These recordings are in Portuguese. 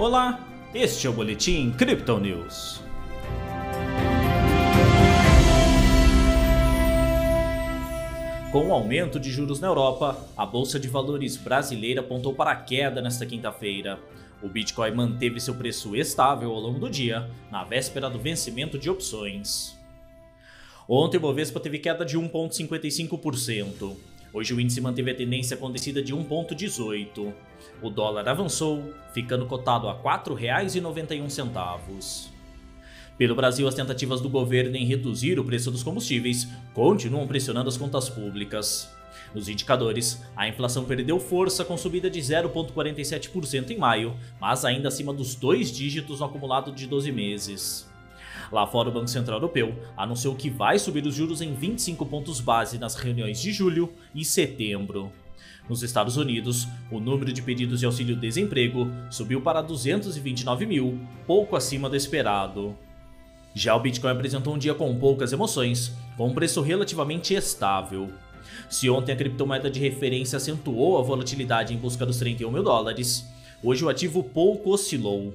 Olá, este é o Boletim Crypto News. Com o aumento de juros na Europa, a Bolsa de Valores brasileira apontou para a queda nesta quinta-feira. O Bitcoin manteve seu preço estável ao longo do dia, na véspera do vencimento de opções. Ontem o Bovespa teve queda de 1,55%. Hoje o índice manteve a tendência com descida de 1,18. O dólar avançou, ficando cotado a R$ 4,91. Pelo Brasil, as tentativas do governo em reduzir o preço dos combustíveis continuam pressionando as contas públicas. Nos indicadores, a inflação perdeu força com subida de 0,47% em maio, mas ainda acima dos dois dígitos no acumulado de 12 meses. Lá fora, o Banco Central Europeu anunciou que vai subir os juros em 25 pontos base nas reuniões de julho e setembro. Nos Estados Unidos, o número de pedidos de auxílio-desemprego subiu para 229 mil, pouco acima do esperado. Já o Bitcoin apresentou um dia com poucas emoções, com um preço relativamente estável. Se ontem a criptomoeda de referência acentuou a volatilidade em busca dos 31 mil dólares, hoje o ativo pouco oscilou.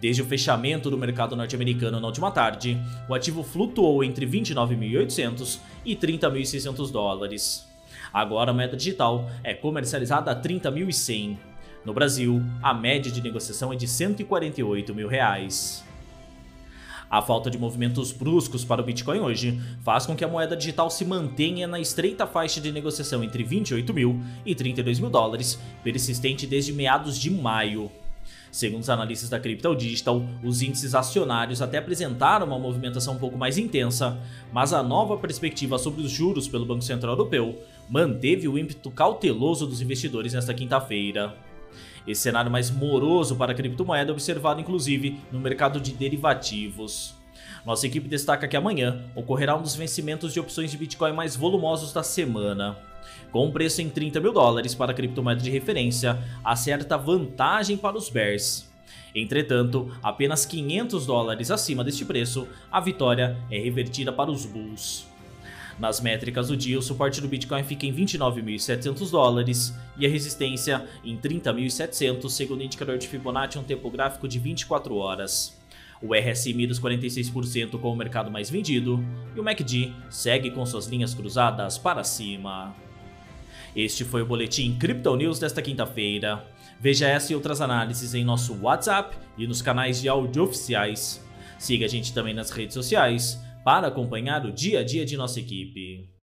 Desde o fechamento do mercado norte-americano na última tarde, o ativo flutuou entre 29.800 e 30.600 dólares. Agora a moeda digital é comercializada a 30.100. No Brasil, a média de negociação é de 148 mil reais. A falta de movimentos bruscos para o Bitcoin hoje faz com que a moeda digital se mantenha na estreita faixa de negociação entre 28 mil e 32 mil dólares, persistente desde meados de maio. Segundo os analistas da Crypto Digital, os índices acionários até apresentaram uma movimentação um pouco mais intensa, mas a nova perspectiva sobre os juros pelo Banco Central Europeu manteve o ímpeto cauteloso dos investidores nesta quinta-feira. Esse cenário mais moroso para a criptomoeda é observado inclusive no mercado de derivativos. Nossa equipe destaca que amanhã ocorrerá um dos vencimentos de opções de Bitcoin mais volumosos da semana. Com um preço em 30 mil dólares para a criptomoeda de referência, há certa vantagem para os bears. Entretanto, apenas 500 dólares acima deste preço, a vitória é revertida para os bulls. Nas métricas do dia, o suporte do Bitcoin fica em 29.700 dólares e a resistência em 30.700, segundo o indicador de Fibonacci, um tempo gráfico de 24 horas. O RSI mira os 46% com o mercado mais vendido e o MACD segue com suas linhas cruzadas para cima. Este foi o Boletim Crypto News desta quinta-feira. Veja essa e outras análises em nosso WhatsApp e nos canais de áudio oficiais. Siga a gente também nas redes sociais para acompanhar o dia a dia de nossa equipe.